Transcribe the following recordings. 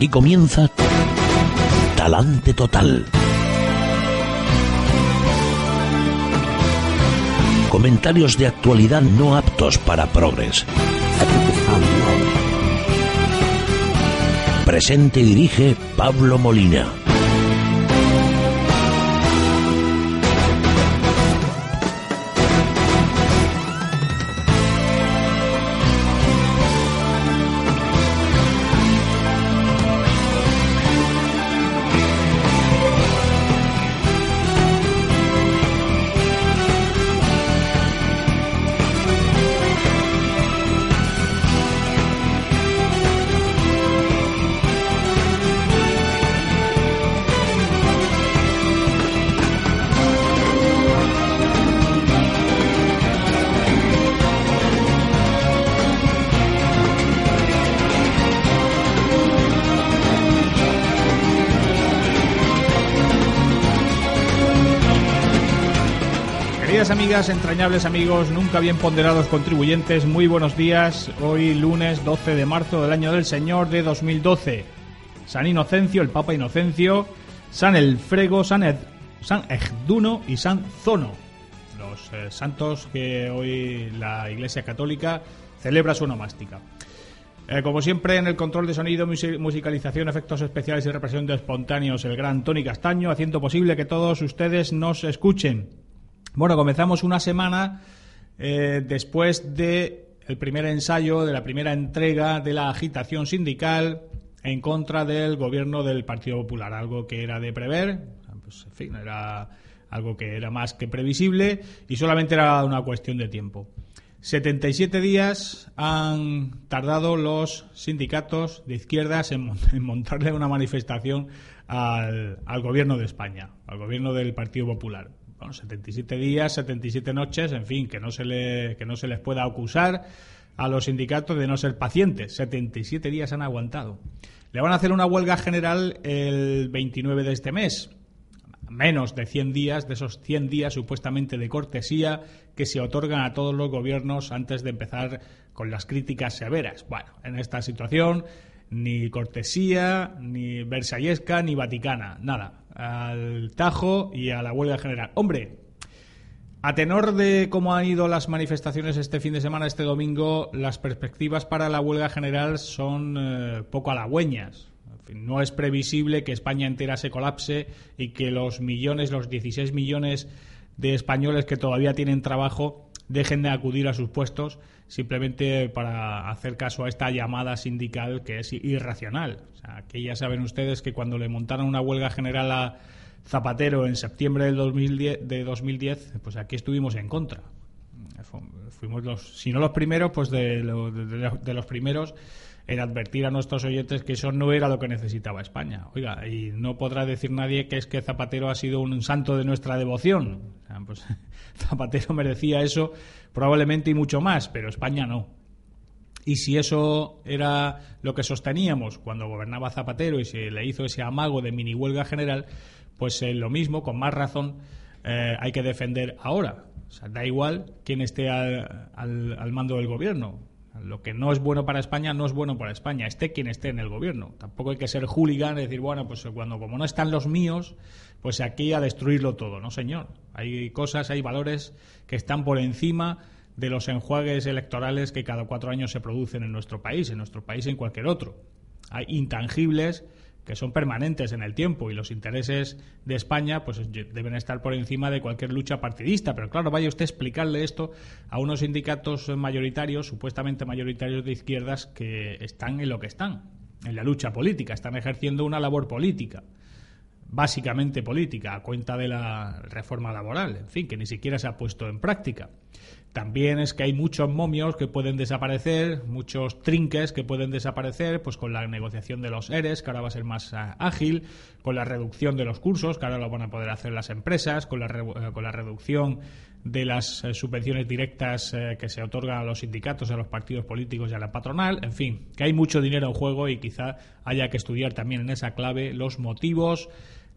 Aquí comienza Talante Total. Comentarios de actualidad no aptos para progres. Presente y dirige Pablo Molina. Entrañables amigos, nunca bien ponderados contribuyentes, muy buenos días. Hoy lunes 12 de marzo del año del Señor de 2012. San Inocencio, el Papa Inocencio, San Elfrego, San, Ed- San Egduno y San Zono. Los eh, santos que hoy la Iglesia Católica celebra su onomástica. Eh, como siempre, en el control de sonido, musi- musicalización, efectos especiales y represión de espontáneos, el gran Tony Castaño, haciendo posible que todos ustedes nos escuchen. Bueno, comenzamos una semana eh, después de el primer ensayo, de la primera entrega de la agitación sindical en contra del gobierno del Partido Popular, algo que era de prever, pues, en fin, era algo que era más que previsible y solamente era una cuestión de tiempo. 77 días han tardado los sindicatos de izquierdas en, mon- en montarle una manifestación al gobierno de España, al gobierno del Partido Popular. Bueno, 77 días, 77 noches, en fin, que no se, le, que no se les pueda acusar a los sindicatos de no ser pacientes. 77 días han aguantado. Le van a hacer una huelga general el 29 de este mes menos de 100 días, de esos 100 días supuestamente de cortesía que se otorgan a todos los gobiernos antes de empezar con las críticas severas. Bueno, en esta situación ni cortesía, ni versallesca, ni vaticana, nada. Al tajo y a la huelga general. Hombre, a tenor de cómo han ido las manifestaciones este fin de semana, este domingo, las perspectivas para la huelga general son eh, poco halagüeñas. No es previsible que España entera se colapse y que los millones, los 16 millones de españoles que todavía tienen trabajo dejen de acudir a sus puestos simplemente para hacer caso a esta llamada sindical que es irracional. O sea, que ya saben ustedes que cuando le montaron una huelga general a Zapatero en septiembre del 2010, de 2010, pues aquí estuvimos en contra. Fu- Fuimos los, si no los primeros, pues de- de los primeros en advertir a nuestros oyentes que eso no era lo que necesitaba España. Oiga, y no podrá decir nadie que es que Zapatero ha sido un santo de nuestra devoción. Pues Zapatero merecía eso probablemente y mucho más, pero España no. Y si eso era lo que sosteníamos cuando gobernaba Zapatero y se le hizo ese amago de mini huelga general, pues eh, lo mismo, con más razón, eh, hay que defender ahora. O sea, da igual quién esté al mando del gobierno. Lo que no es bueno para España no es bueno para España, esté quien esté en el gobierno. Tampoco hay que ser hooligan y decir, bueno, pues cuando como no están los míos, pues aquí a destruirlo todo. No, señor. Hay cosas, hay valores que están por encima de los enjuagues electorales que cada cuatro años se producen en nuestro país, en nuestro país y en cualquier otro. Hay intangibles que son permanentes en el tiempo y los intereses de España pues deben estar por encima de cualquier lucha partidista. Pero claro, vaya usted a explicarle esto a unos sindicatos mayoritarios, supuestamente mayoritarios de izquierdas, que están en lo que están, en la lucha política, están ejerciendo una labor política básicamente política, a cuenta de la reforma laboral, en fin, que ni siquiera se ha puesto en práctica. También es que hay muchos momios que pueden desaparecer, muchos trinques que pueden desaparecer, pues con la negociación de los ERES, que ahora va a ser más ah, ágil, con la reducción de los cursos, que ahora lo van a poder hacer las empresas, con la, eh, con la reducción de las eh, subvenciones directas eh, que se otorgan a los sindicatos, a los partidos políticos y a la patronal, en fin, que hay mucho dinero en juego y quizá haya que estudiar también en esa clave los motivos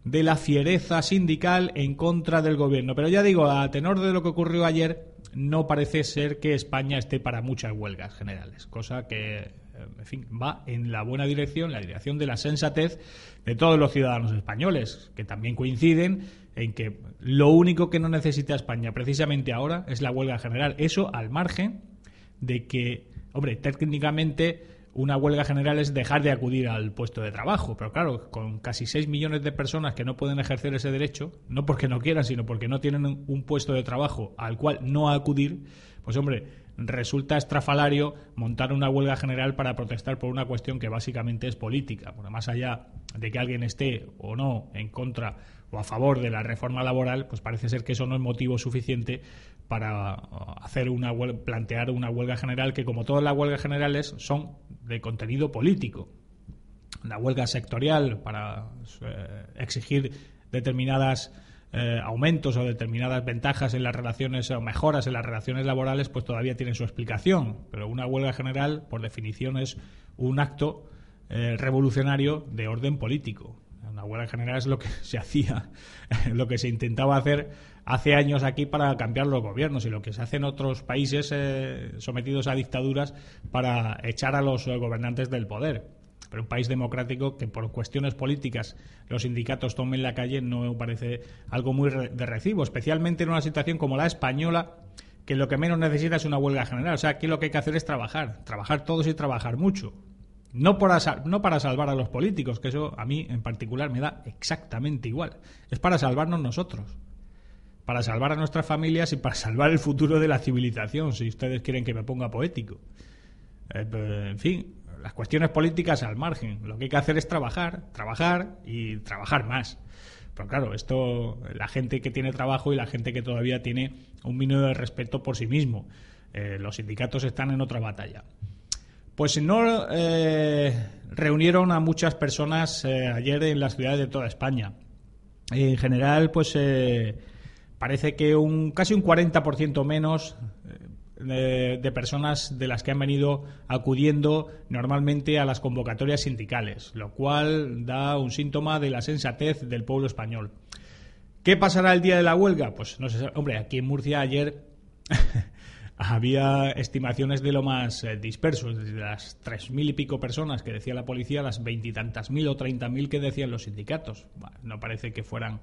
de la fiereza sindical en contra del gobierno. Pero ya digo, a tenor de lo que ocurrió ayer, no parece ser que España esté para muchas huelgas generales, cosa que en fin, va en la buena dirección, la dirección de la sensatez de todos los ciudadanos españoles, que también coinciden en que lo único que no necesita España precisamente ahora es la huelga general. Eso al margen de que, hombre, técnicamente una huelga general es dejar de acudir al puesto de trabajo. Pero claro, con casi 6 millones de personas que no pueden ejercer ese derecho, no porque no quieran, sino porque no tienen un puesto de trabajo al cual no acudir, pues hombre, resulta estrafalario montar una huelga general para protestar por una cuestión que básicamente es política. Porque más allá de que alguien esté o no en contra o a favor de la reforma laboral, pues parece ser que eso no es motivo suficiente para uh, hacer una plantear una huelga general que como todas las huelgas generales son de contenido político. Una huelga sectorial para eh, exigir determinadas eh, aumentos o determinadas ventajas en las relaciones o mejoras en las relaciones laborales, pues todavía tiene su explicación. Pero una huelga general, por definición, es un acto eh, revolucionario de orden político. Una huelga general es lo que se hacía, lo que se intentaba hacer hace años aquí para cambiar los gobiernos y lo que se hace en otros países eh, sometidos a dictaduras para echar a los gobernantes del poder. Pero un país democrático que por cuestiones políticas los sindicatos tomen la calle no parece algo muy de recibo, especialmente en una situación como la española, que lo que menos necesita es una huelga general. O sea, aquí lo que hay que hacer es trabajar, trabajar todos y trabajar mucho. No para, no para salvar a los políticos, que eso a mí en particular me da exactamente igual. Es para salvarnos nosotros para salvar a nuestras familias y para salvar el futuro de la civilización, si ustedes quieren que me ponga poético. Eh, pues, en fin, las cuestiones políticas al margen. Lo que hay que hacer es trabajar, trabajar y trabajar más. Pero claro, esto, la gente que tiene trabajo y la gente que todavía tiene un mínimo de respeto por sí mismo. Eh, los sindicatos están en otra batalla. Pues no eh, reunieron a muchas personas ayer en las ciudades de toda España. En general, pues parece que un casi un 40% menos de, personas de las que han venido acudiendo normalmente a las convocatorias sindicales, lo cual da un síntoma de la sensatez del pueblo español. ¿Qué pasará el día de la huelga? Pues no sé, hombre, aquí en Murcia ayer había estimaciones de lo más eh, dispersos, desde las tres mil y pico personas que decía la policía, las veintitantas mil o treinta mil que decían los sindicatos. no parece que fueran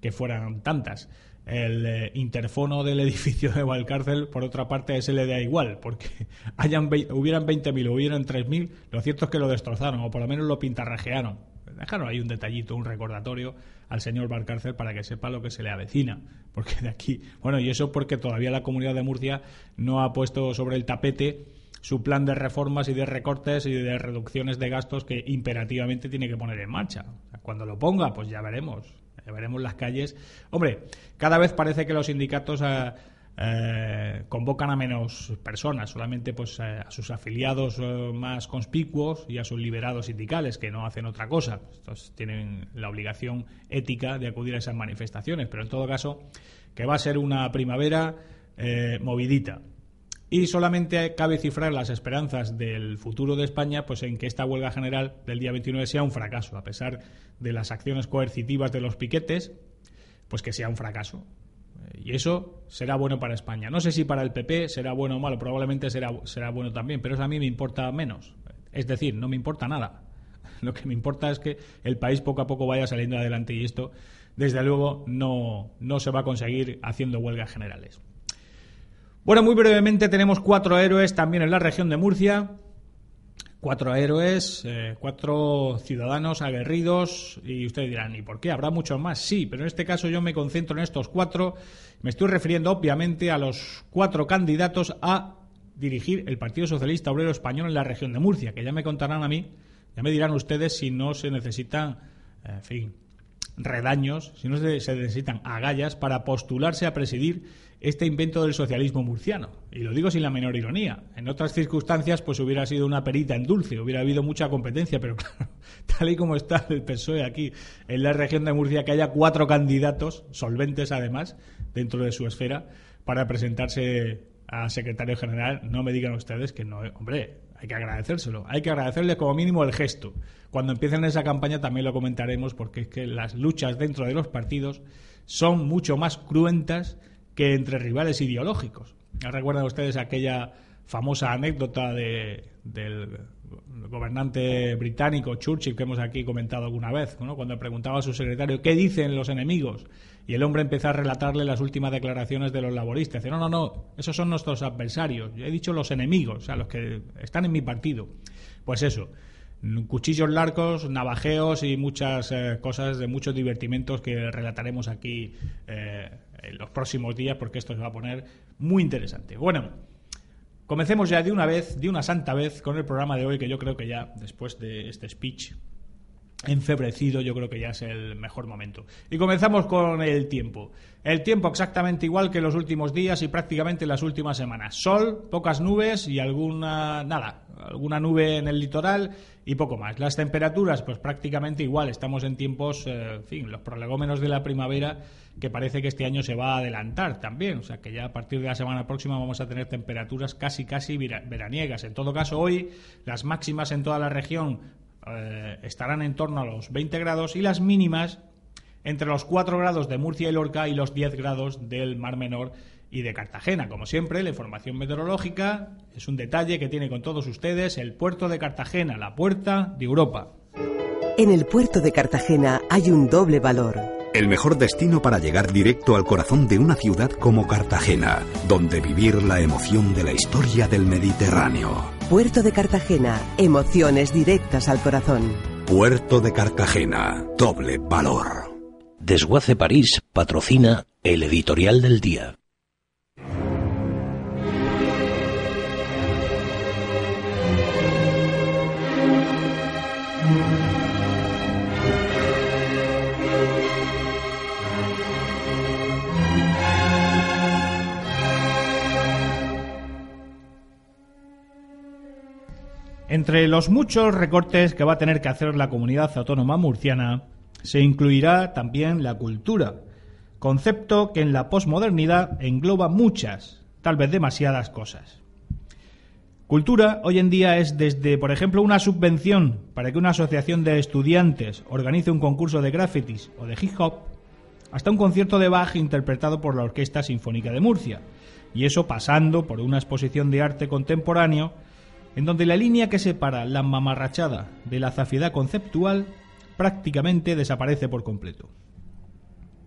que fueran tantas el eh, interfono del edificio de Valcárcel, por otra parte, ese le da igual, porque hayan hubieran 20.000 o hubieran 3.000, lo cierto es que lo destrozaron, o por lo menos lo pintarrajearon. Dejaron ahí un detallito, un recordatorio al señor Valcárcel para que sepa lo que se le avecina. Porque de aquí, bueno, y eso porque todavía la comunidad de Murcia no ha puesto sobre el tapete su plan de reformas y de recortes y de reducciones de gastos que imperativamente tiene que poner en marcha. Cuando lo ponga, pues ya veremos veremos las calles. Hombre, cada vez parece que los sindicatos eh, eh, convocan a menos personas, solamente pues eh, a sus afiliados más conspicuos y a sus liberados sindicales, que no hacen otra cosa. Estos tienen la obligación ética de acudir a esas manifestaciones, pero en todo caso, que va a ser una primavera movidita. Y solamente cabe cifrar las esperanzas del futuro de España pues en que esta huelga general del día 29 sea un fracaso, a pesar de las acciones coercitivas de los piquetes, pues que sea un fracaso. Y eso será bueno para España. No sé si para el PP será bueno o malo, probablemente será, será bueno también, pero eso a mí me importa menos. Es decir, no me importa nada. Lo que me importa es que el país poco a poco vaya saliendo adelante y esto, desde luego, no, no se va a conseguir haciendo huelgas generales. Bueno, muy brevemente tenemos cuatro héroes también en la región de Murcia. Cuatro héroes, eh, cuatro ciudadanos aguerridos y ustedes dirán, ¿y por qué? ¿Habrá muchos más? Sí, pero en este caso yo me concentro en estos cuatro. Me estoy refiriendo obviamente a los cuatro candidatos a dirigir el Partido Socialista Obrero Español en la región de Murcia, que ya me contarán a mí, ya me dirán ustedes si no se necesitan, en fin, redaños, si no se necesitan agallas para postularse a presidir este invento del socialismo murciano. Y lo digo sin la menor ironía. En otras circunstancias, pues hubiera sido una perita en dulce, hubiera habido mucha competencia, pero claro, tal y como está el PSOE aquí en la región de Murcia, que haya cuatro candidatos, solventes además, dentro de su esfera, para presentarse a secretario general, no me digan ustedes que no, hombre, hay que agradecérselo, hay que agradecerle como mínimo el gesto. Cuando empiecen esa campaña también lo comentaremos porque es que las luchas dentro de los partidos son mucho más cruentas que entre rivales ideológicos. ¿Recuerdan ustedes aquella famosa anécdota de, del gobernante británico, Churchill, que hemos aquí comentado alguna vez, cuando preguntaba a su secretario qué dicen los enemigos, y el hombre empezó a relatarle las últimas declaraciones de los laboristas. Dice, no, no, no, esos son nuestros adversarios. Yo he dicho los enemigos, o sea, los que están en mi partido. Pues eso, cuchillos largos, navajeos y muchas eh, cosas de muchos divertimentos que relataremos aquí eh, en los próximos días porque esto se va a poner muy interesante. Bueno, comencemos ya de una vez, de una santa vez, con el programa de hoy que yo creo que ya después de este speech enfebrecido, yo creo que ya es el mejor momento. Y comenzamos con el tiempo. El tiempo exactamente igual que los últimos días y prácticamente las últimas semanas. Sol, pocas nubes y alguna nada, alguna nube en el litoral y poco más. Las temperaturas, pues prácticamente igual. Estamos en tiempos, eh, en fin, los prolegómenos de la primavera que parece que este año se va a adelantar también. O sea que ya a partir de la semana próxima vamos a tener temperaturas casi, casi veraniegas. En todo caso, hoy las máximas en toda la región eh, estarán en torno a los 20 grados y las mínimas entre los 4 grados de Murcia y Lorca y los 10 grados del Mar Menor y de Cartagena. Como siempre, la información meteorológica es un detalle que tiene con todos ustedes el puerto de Cartagena, la puerta de Europa. En el puerto de Cartagena hay un doble valor. El mejor destino para llegar directo al corazón de una ciudad como Cartagena, donde vivir la emoción de la historia del Mediterráneo. Puerto de Cartagena, emociones directas al corazón. Puerto de Cartagena, doble valor. Desguace París patrocina el editorial del día. Entre los muchos recortes que va a tener que hacer la comunidad autónoma murciana, se incluirá también la cultura, concepto que en la posmodernidad engloba muchas, tal vez demasiadas cosas. Cultura hoy en día es desde, por ejemplo, una subvención para que una asociación de estudiantes organice un concurso de grafitis o de hip hop, hasta un concierto de Bach interpretado por la Orquesta Sinfónica de Murcia, y eso pasando por una exposición de arte contemporáneo en donde la línea que separa la mamarrachada de la zafiedad conceptual prácticamente desaparece por completo.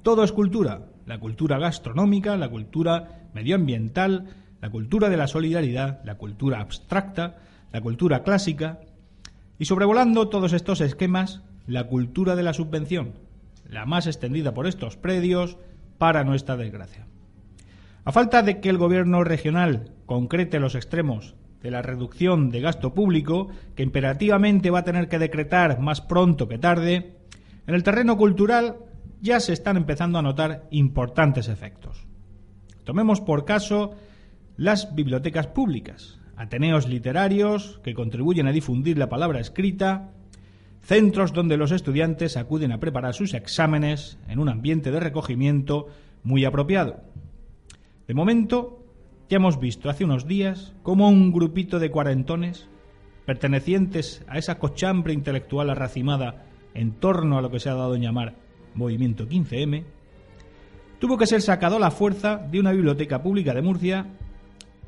Todo es cultura, la cultura gastronómica, la cultura medioambiental, la cultura de la solidaridad, la cultura abstracta, la cultura clásica, y sobrevolando todos estos esquemas, la cultura de la subvención, la más extendida por estos predios, para nuestra desgracia. A falta de que el gobierno regional concrete los extremos de la reducción de gasto público, que imperativamente va a tener que decretar más pronto que tarde, en el terreno cultural ya se están empezando a notar importantes efectos. Tomemos por caso las bibliotecas públicas, ateneos literarios que contribuyen a difundir la palabra escrita, centros donde los estudiantes acuden a preparar sus exámenes en un ambiente de recogimiento muy apropiado. De momento, ya hemos visto hace unos días cómo un grupito de cuarentones, pertenecientes a esa cochambre intelectual arracimada en torno a lo que se ha dado en llamar Movimiento 15M, tuvo que ser sacado a la fuerza de una biblioteca pública de Murcia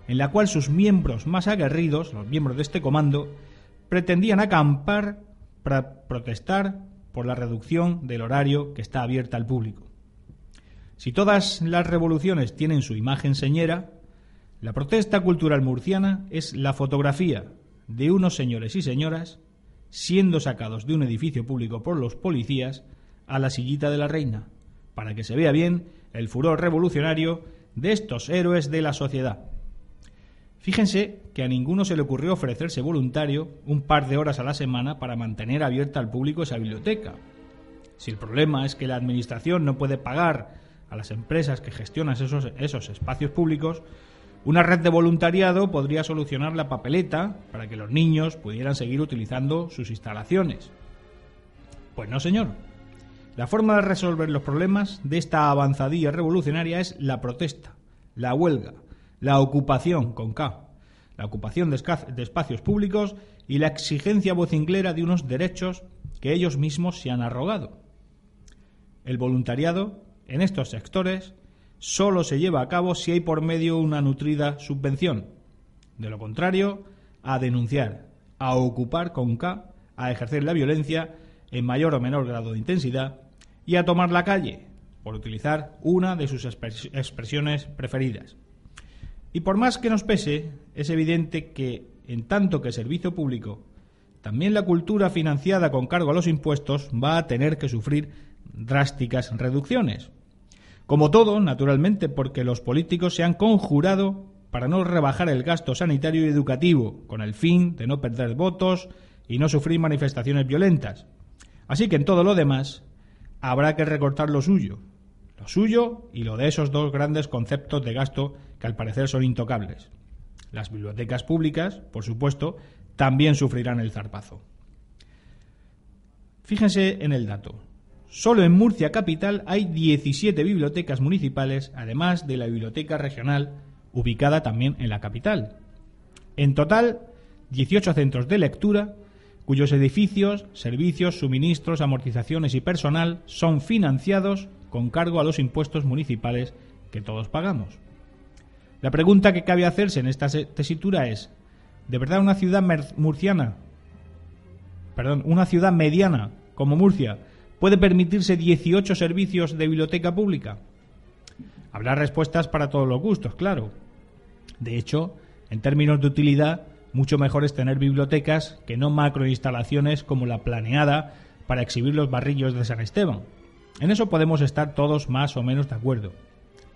en la cual sus miembros más aguerridos, los miembros de este comando, pretendían acampar para protestar por la reducción del horario que está abierta al público. Si todas las revoluciones tienen su imagen señera, la protesta cultural murciana es la fotografía de unos señores y señoras siendo sacados de un edificio público por los policías a la sillita de la reina, para que se vea bien el furor revolucionario de estos héroes de la sociedad. Fíjense que a ninguno se le ocurrió ofrecerse voluntario un par de horas a la semana para mantener abierta al público esa biblioteca. Si el problema es que la Administración no puede pagar a las empresas que gestionan esos, esos espacios públicos, una red de voluntariado podría solucionar la papeleta para que los niños pudieran seguir utilizando sus instalaciones. Pues no, señor. La forma de resolver los problemas de esta avanzadilla revolucionaria es la protesta, la huelga, la ocupación con K, la ocupación de, espacios públicos y la exigencia vocinglera de unos derechos que ellos mismos se han arrogado. El voluntariado en estos sectores solo se lleva a cabo si hay por medio una nutrida subvención. De lo contrario, a denunciar, a ocupar con K, a ejercer la violencia en mayor o menor grado de intensidad y a tomar la calle, por utilizar una de sus expresiones preferidas. Y por más que nos pese, es evidente que, en tanto que servicio público, también la cultura financiada con cargo a los impuestos va a tener que sufrir drásticas reducciones. Como todo, naturalmente, porque los políticos se han conjurado para no rebajar el gasto sanitario y educativo, con el fin de no perder votos y no sufrir manifestaciones violentas. Así que en todo lo demás habrá que recortar lo suyo, lo suyo y lo de esos dos grandes conceptos de gasto que al parecer son intocables. Las bibliotecas públicas, por supuesto, también sufrirán el zarpazo. Fíjense en el dato. Solo en Murcia Capital hay 17 bibliotecas municipales, además de la biblioteca regional, ubicada también en la capital. En total, 18 centros de lectura, cuyos edificios, servicios, suministros, amortizaciones y personal son financiados con cargo a los impuestos municipales que todos pagamos. La pregunta que cabe hacerse en esta tesitura es, ¿de verdad una ciudad murciana, perdón, una ciudad mediana como Murcia, puede permitirse 18 servicios de biblioteca pública? Habrá respuestas para todos los gustos, claro. De hecho, en términos de utilidad, mucho mejor es tener bibliotecas que no macroinstalaciones como la planeada para exhibir los barrillos de San Esteban. En eso podemos estar todos más o menos de acuerdo.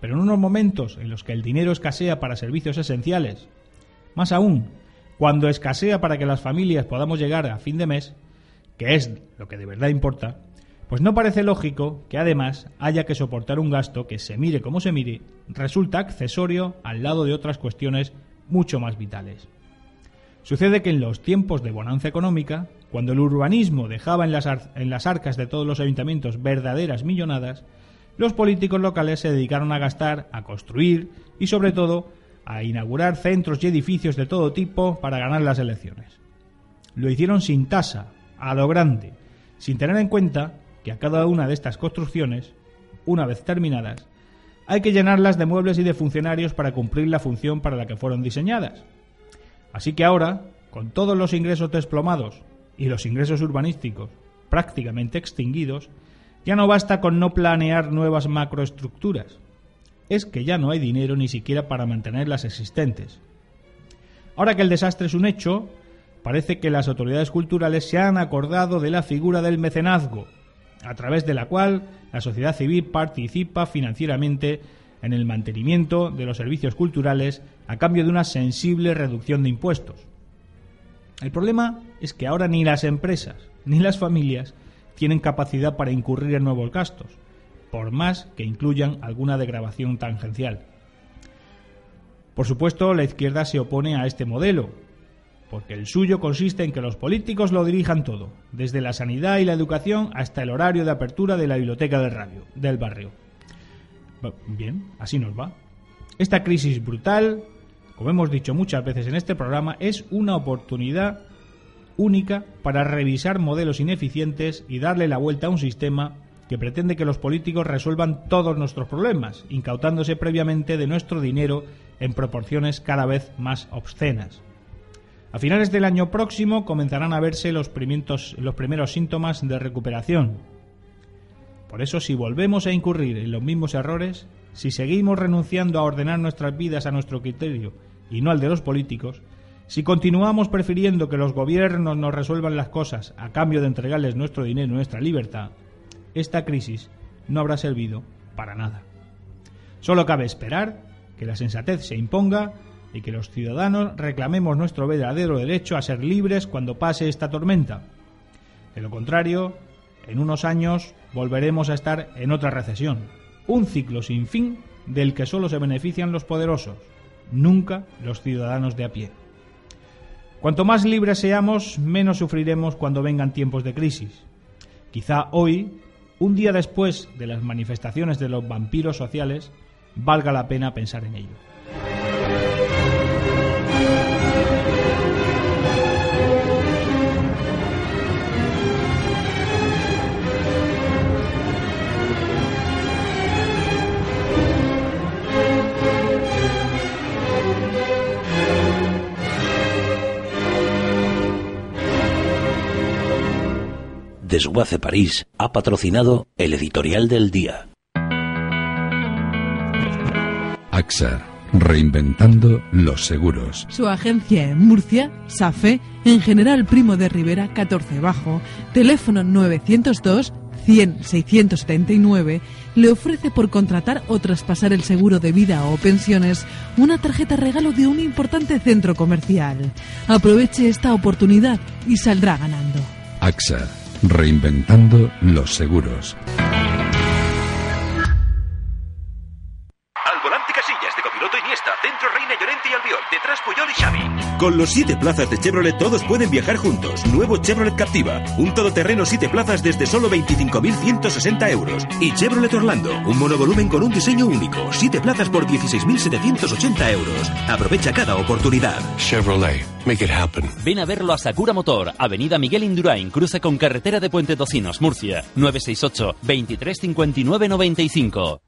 Pero en unos momentos en los que el dinero escasea para servicios esenciales, más aún, cuando escasea para que las familias podamos llegar a fin de mes, que es lo que de verdad importa, pues no parece lógico que además haya que soportar un gasto que, se mire como se mire, resulta accesorio al lado de otras cuestiones mucho más vitales. Sucede que en los tiempos de bonanza económica, cuando el urbanismo dejaba en las, arcas de todos los ayuntamientos verdaderas millonadas, los políticos locales se dedicaron a gastar, a construir y sobre todo a inaugurar centros y edificios de todo tipo para ganar las elecciones. Lo hicieron sin tasa, a lo grande, sin tener en cuenta que a cada una de estas construcciones, una vez terminadas, hay que llenarlas de muebles y de funcionarios para cumplir la función para la que fueron diseñadas. Así que ahora, con todos los ingresos desplomados y los ingresos urbanísticos prácticamente extinguidos, ya no basta con no planear nuevas macroestructuras. Es que ya no hay dinero ni siquiera para mantener las existentes. Ahora que el desastre es un hecho, parece que las autoridades culturales se han acordado de la figura del mecenazgo, a través de la cual la sociedad civil participa financieramente en el mantenimiento de los servicios culturales a cambio de una sensible reducción de impuestos. El problema es que ahora ni las empresas ni las familias tienen capacidad para incurrir en nuevos gastos, por más que incluyan alguna degradación tangencial. Por supuesto, la izquierda se opone a este modelo, porque el suyo consiste en que los políticos lo dirijan todo, desde la sanidad y la educación hasta el horario de apertura de la biblioteca del, radio, del barrio. Bien, así nos va. Esta crisis brutal, como hemos dicho muchas veces en este programa, es una oportunidad única para revisar modelos ineficientes y darle la vuelta a un sistema que pretende que los políticos resuelvan todos nuestros problemas, incautándose previamente de nuestro dinero en proporciones cada vez más obscenas. A finales del año próximo comenzarán a verse los, los primeros síntomas de recuperación. Por eso, si volvemos a incurrir en los mismos errores, si seguimos renunciando a ordenar nuestras vidas a nuestro criterio y no al de los políticos, si continuamos prefiriendo que los gobiernos nos resuelvan las cosas a cambio de entregarles nuestro dinero y nuestra libertad, esta crisis no habrá servido para nada. Solo cabe esperar que la sensatez se imponga y que los ciudadanos reclamemos nuestro verdadero derecho a ser libres cuando pase esta tormenta. De lo contrario, en unos años volveremos a estar en otra recesión, un ciclo sin fin del que solo se benefician los poderosos, nunca los ciudadanos de a pie. Cuanto más libres seamos, menos sufriremos cuando vengan tiempos de crisis. Quizá hoy, un día después de las manifestaciones de los vampiros sociales, valga la pena pensar en ello. Desguace París ha patrocinado el editorial del día. AXA, reinventando los seguros. Su agencia en Murcia, SAFE, en General Primo de Rivera 14 Bajo, teléfono 902 100 679, le ofrece por contratar o traspasar el seguro de vida o pensiones una tarjeta regalo de un importante centro comercial. Aproveche esta oportunidad y saldrá ganando. AXA, reinventando los seguros. Y Albiol, detrás Puyol y Xavi. Con los 7 plazas de Chevrolet todos pueden viajar juntos. Nuevo Chevrolet Captiva, un todoterreno 7 plazas desde solo 25.160 euros. Y Chevrolet Orlando, un monovolumen con un diseño único. 7 plazas por 16.780 euros. Aprovecha cada oportunidad. Chevrolet, make it happen. Ven a verlo a Sakura Motor, Avenida Miguel Indurain, cruce con carretera de Puente Tocinos, Murcia, 968 23 59 95.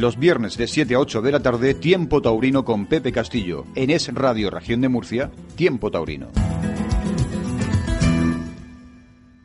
Los viernes de 7 a 8 de la tarde, Tiempo Taurino con Pepe Castillo. En Es Radio Región de Murcia, Tiempo Taurino.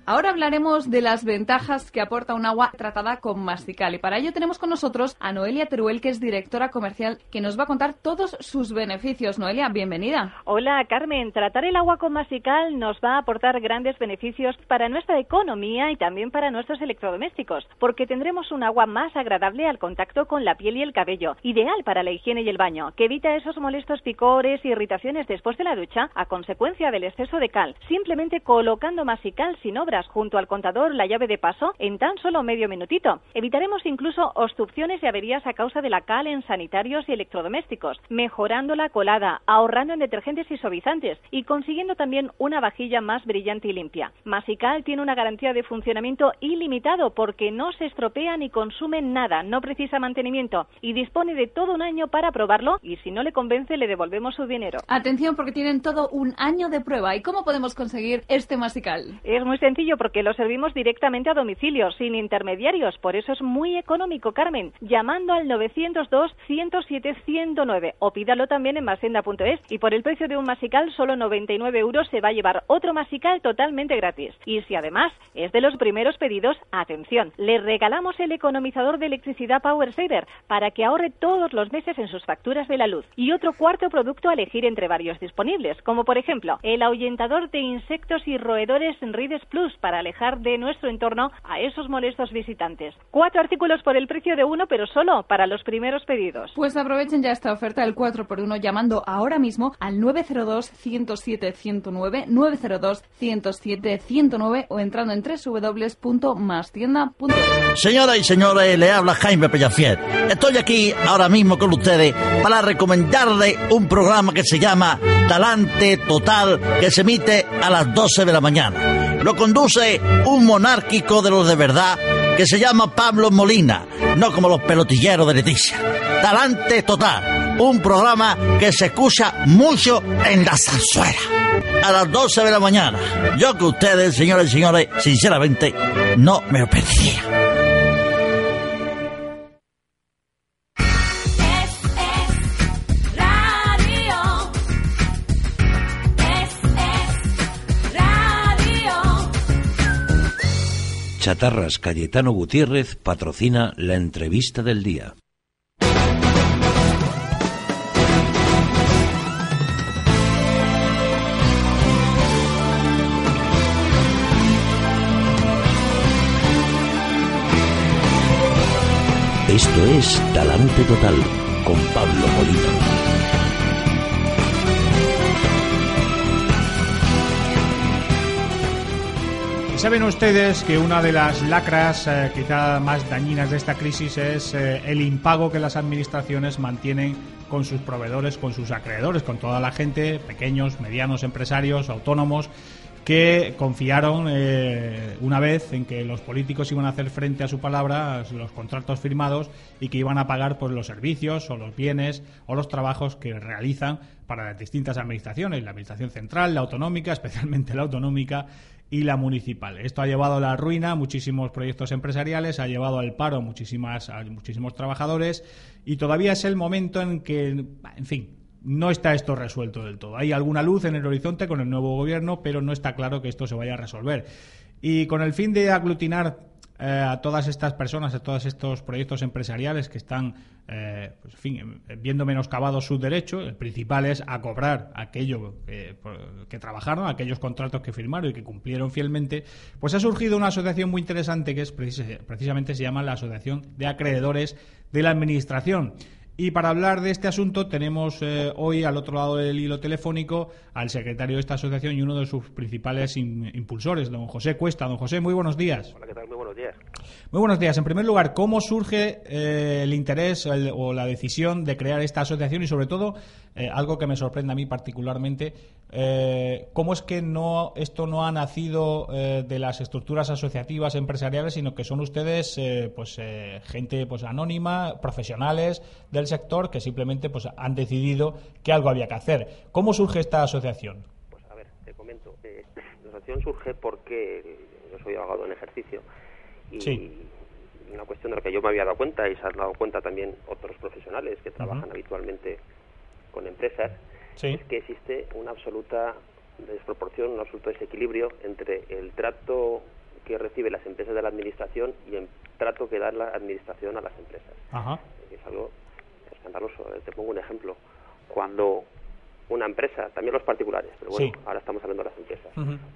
Ahora hablaremos de las ventajas que aporta un agua tratada con mastical y para ello tenemos con nosotros a Noelia Teruel, que es directora comercial, que nos va a contar todos sus beneficios. Noelia, bienvenida. Hola Carmen, tratar el agua con mastical nos va a aportar grandes beneficios para nuestra economía y también para nuestros electrodomésticos, porque tendremos un agua más agradable al contacto con la piel y el cabello, ideal para la higiene y el baño, que evita esos molestos picores y irritaciones después de la ducha a consecuencia del exceso de cal, simplemente colocando mastical sin obra junto al contador la llave de paso en tan solo medio minutito. Evitaremos incluso obstrucciones y averías a causa de la cal en sanitarios y electrodomésticos, mejorando la colada, ahorrando en detergentes y suavizantes y consiguiendo también una vajilla más brillante y limpia. Masical tiene una garantía de funcionamiento ilimitado porque no se estropea ni consume nada, no precisa mantenimiento y dispone de todo un año para probarlo y si no le convence le devolvemos su dinero. Atención porque tienen todo un año de prueba. ¿Y cómo podemos conseguir este masical? Es muy sencillo porque lo servimos directamente a domicilio, sin intermediarios. Por eso es muy económico, Carmen. Llamando al 902-107-109 o pídalo también en masenda.es. Y por el precio de un masical, solo 99 euros, se va a llevar otro masical totalmente gratis. Y si además es de los primeros pedidos, atención, le regalamos el economizador de electricidad Power Saver para que ahorre todos los meses en sus facturas de la luz. Y otro cuarto producto a elegir entre varios disponibles, como por ejemplo el ahuyentador de insectos y roedores Rides Plus para alejar de nuestro entorno a esos molestos visitantes. Cuatro artículos por el precio de uno, pero solo para los primeros pedidos. Pues aprovechen ya esta oferta del 4x1 llamando ahora mismo al 902-107-109, 902-107-109 o entrando en www.mastienda.es. Señoras y señores, le habla Jaime Pellafiel. Estoy aquí ahora mismo con ustedes para recomendarle un programa que se llama Talante Total, que se emite a las 12 de la mañana. Lo conduce un monárquico de los de verdad que se llama Pablo Molina, no como los pelotilleros de Leticia. Talante Total, un programa que se escucha mucho en la zarzuela. A las 12 de la mañana. Yo que ustedes, señores y señores, sinceramente, no me lo. Chatarras Cayetano Gutiérrez patrocina la entrevista del día. Esto es Talante Total con Pablo Molina. Saben ustedes que una de las lacras eh, quizá más dañinas de esta crisis es eh, el impago que las administraciones mantienen con sus proveedores, con sus acreedores, con toda la gente, pequeños, medianos empresarios, autónomos, que confiaron eh, una vez en que los políticos iban a hacer frente a su palabra, a los contratos firmados, y que iban a pagar pues, los servicios o los bienes o los trabajos que realizan para las distintas administraciones, la administración central, la autonómica, especialmente la autonómica, y la municipal. Esto ha llevado a la ruina muchísimos proyectos empresariales, ha llevado al paro muchísimas, a muchísimos trabajadores y todavía es el momento en que, en fin, no está esto resuelto del todo. Hay alguna luz en el horizonte con el nuevo gobierno, pero no está claro que esto se vaya a resolver. Y con el fin de aglutinar eh, a todas estas personas, a todos estos proyectos empresariales que están eh, pues, viendo menoscabados sus derechos, el principal es a cobrar aquello que, que trabajaron, aquellos contratos que firmaron y que cumplieron fielmente, pues ha surgido una asociación muy interesante que es precis- precisamente se llama la Asociación de Acreedores de la Administración. Y para hablar de este asunto tenemos eh, hoy al otro lado del hilo telefónico al secretario de esta asociación y uno de sus principales im- impulsores, don José Cuesta. Don José, muy buenos días. Hola, ¿qué tal? Muy buenos días. Muy buenos días. En primer lugar, ¿cómo surge eh, el interés el- o la decisión de crear esta asociación y, sobre todo, eh, algo que me sorprende a mí particularmente, eh, cómo es que no esto no ha nacido eh, de las estructuras asociativas empresariales, sino que son ustedes, eh, pues, eh, gente, pues, anónima, profesionales del sector que simplemente, pues, han decidido que algo había que hacer. ¿Cómo surge esta asociación? Pues a ver, te comento. eh, la asociación surge porque yo soy abogado en ejercicio y Sí. una cuestión de la que yo me había dado cuenta y se han dado cuenta también otros profesionales que trabajan habitualmente con empresas, Sí. es que existe una absoluta desproporción, un absoluto desequilibrio entre el trato que reciben las empresas de la administración y el trato que da la administración a las empresas. Ajá. es algo escandaloso. Eh, Te pongo un ejemplo. Cuando una empresa, también los particulares, pero bueno, Sí. ahora estamos hablando de las empresas,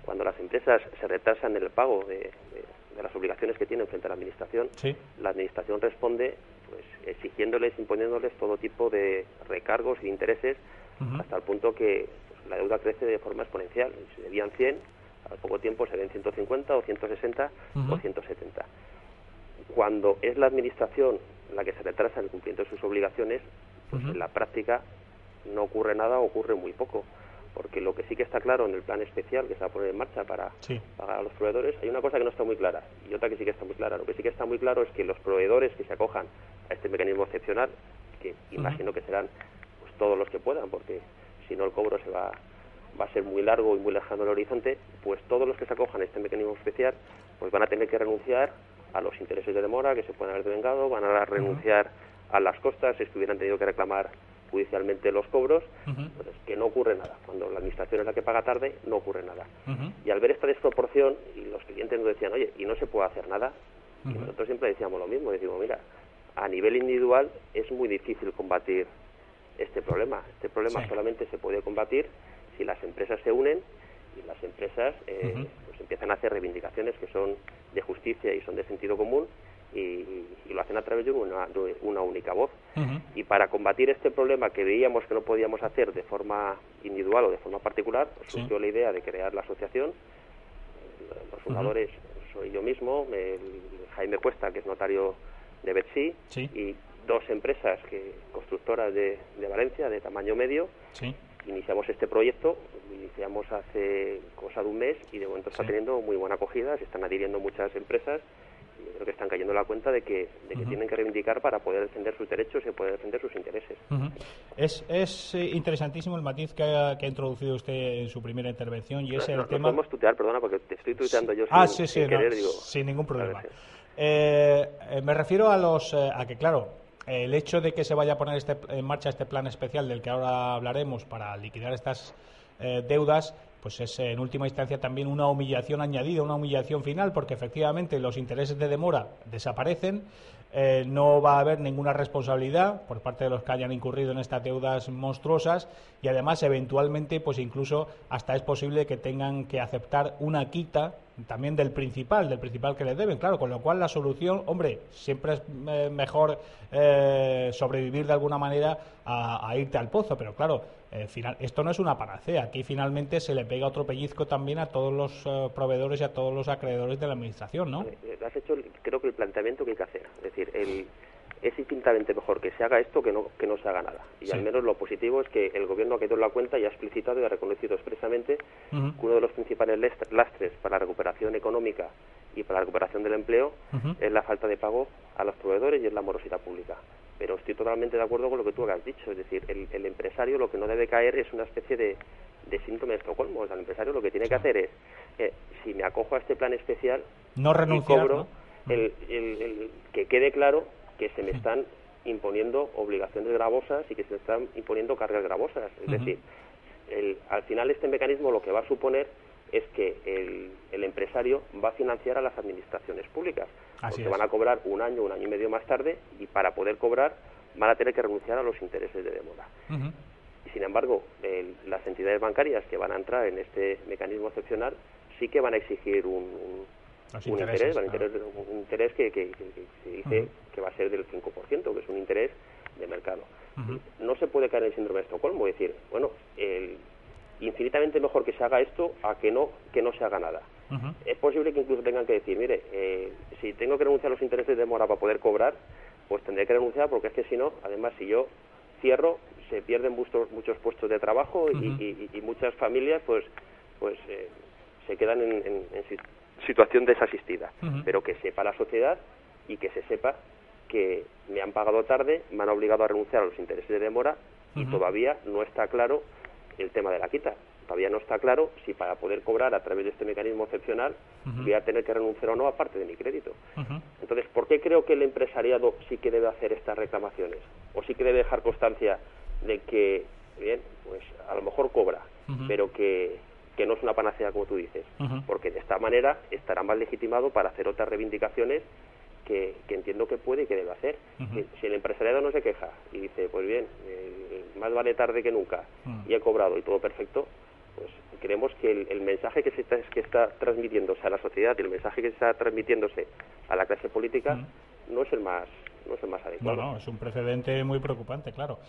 cuando las empresas se retrasan en el pago de, de- de las obligaciones que tienen frente a la administración, Sí. la administración responde pues exigiéndoles, imponiéndoles todo tipo de recargos y intereses hasta el punto que pues, la deuda crece de forma exponencial. Si debían 100, Al poco tiempo se ven 150 o 160 o Ujú. 170. Cuando es la administración la que se retrasa en el cumplimiento de sus obligaciones, pues en la práctica no ocurre nada o ocurre muy poco. Porque lo que sí que está claro en el plan especial que se va a poner en marcha para Sí. pagar a los proveedores, hay una cosa que no está muy clara y otra que sí que está muy clara. Lo que sí que está muy claro es que los proveedores que se acojan a este mecanismo excepcional, que imagino que serán pues, todos los que puedan, porque si no el cobro se va, va a ser muy largo y muy lejano el horizonte, pues todos los que se acojan a este mecanismo especial pues van a tener que renunciar a los intereses de demora que se pueden haber devengado, van a renunciar a las costas si hubieran tenido que reclamar judicialmente los cobros, entonces que no ocurre nada. Cuando la administración es la que paga tarde, no ocurre nada. Y al ver esta desproporción, y los clientes nos decían, oye, y no se puede hacer nada, y nosotros siempre decíamos lo mismo, decimos, mira, a nivel individual es muy difícil combatir este problema. Este problema Sí. solamente se puede combatir si las empresas se unen y las empresas eh, pues empiezan a hacer reivindicaciones que son de justicia y son de sentido común y, y lo hacen a través de una, de una única voz. Y para combatir este problema que veíamos que no podíamos hacer de forma individual o de forma particular, pues Sí. surgió la idea de crear la asociación. Los fundadores soy yo mismo, el Jaime Cuesta, que es notario de Betsy, Sí. y dos empresas que constructoras de, de Valencia de tamaño medio. Sí. Iniciamos este proyecto, iniciamos hace cosa de un mes y de momento está teniendo muy buena acogida, se están adhiriendo muchas empresas creo que están cayendo en la cuenta de que, de que Ujú. tienen que reivindicar para poder defender sus derechos y poder defender sus intereses. Ujú. Es, es eh, interesantísimo el matiz que ha, que ha introducido usted en su primera intervención y es No- el no- tema... podemos tutear, perdona, porque te estoy tuteando yo Ah, sin, sí, sí, sin no, querer, digo, sin ningún problema. sí. Eh, eh, me refiero a los eh, a que, claro, el hecho de que se vaya a poner este, en marcha este plan especial del que ahora hablaremos para liquidar estas eh, deudas, pues es en última instancia también una humillación añadida, una humillación final, porque efectivamente los intereses de demora desaparecen, eh, no va a haber ninguna responsabilidad por parte de los que hayan incurrido en estas deudas monstruosas y además eventualmente pues incluso hasta es posible que tengan que aceptar una quita también del principal, del principal que les deben, claro, con lo cual la solución, hombre, siempre es eh, mejor eh, sobrevivir de alguna manera a irte al pozo, pero claro, eh, final, esto no es una panacea, aquí finalmente se le pega otro pellizco también a todos los eh, proveedores y a todos los acreedores de la administración, ¿no? Eh, Has hecho, creo que el planteamiento que hay que hacer. Es decir, el, es infinitamente mejor que se haga esto que no, que no se haga nada. Y Sí. al menos lo positivo es que el gobierno ha quedado en la cuenta y ha explicitado y ha reconocido expresamente que uno de los principales lastres para la recuperación económica y para la recuperación del empleo es la falta de pago a los proveedores y es la morosidad pública. Pero estoy totalmente de acuerdo con lo que tú has dicho. Es decir, el, el empresario lo que no debe caer es una especie de, de síndrome de Estocolmo. O sea, el empresario lo que tiene que hacer es, eh, si me acojo a este plan especial No renunciar, cobro, ¿no? el, el- el- que quede claro que se me están imponiendo obligaciones gravosas y que se me están imponiendo cargas gravosas. Es decir, el- al final este mecanismo lo que va a suponer es que el, el empresario va a financiar a las administraciones públicas, Así porque es. van a cobrar un año, un año y medio más tarde y para poder cobrar van a tener que renunciar a los intereses de demora. Y sin embargo, el- las entidades bancarias que van a entrar en este mecanismo excepcional sí que van a exigir un, un- interés, van a claro. interés- un interés que, que- que- que se dice que va a ser del 5%, que es un interés de mercado. No se puede caer en el síndrome de Estocolmo, es decir, bueno, el- infinitamente mejor que se haga esto a que no que no se haga nada. Es posible que incluso tengan que decir, mire, eh, si tengo que renunciar a los intereses de demora para poder cobrar, pues tendré que renunciar porque es que si no, además si yo cierro, se pierden muchos, muchos puestos de trabajo y, y- y muchas familias pues pues eh, se quedan en, en- en si- situación desasistida. Pero que sepa la sociedad y que se sepa que me han pagado tarde, me han obligado a renunciar a los intereses de demora y todavía no está claro el tema de la quita. Todavía no está claro si para poder cobrar a través de este mecanismo excepcional voy a tener que renunciar o no a parte de mi crédito. Entonces, ¿por qué creo que el empresariado sí que debe hacer estas reclamaciones? ¿O sí que debe dejar constancia de que, bien, pues a lo mejor cobra, pero que, que no es una panacea como tú dices? Porque de esta manera estará más legitimado para hacer otras reivindicaciones que, que entiendo que puede y que debe hacer. Ujú. Si- Si el empresariado no se queja y dice, pues bien, eh, más vale tarde que nunca y he cobrado y todo perfecto, pues creemos que el, el mensaje que, se está, que está transmitiéndose a la sociedad y el mensaje que está transmitiéndose a la clase política no es el más no es el más No, adecuado. no, es un precedente muy preocupante, claro.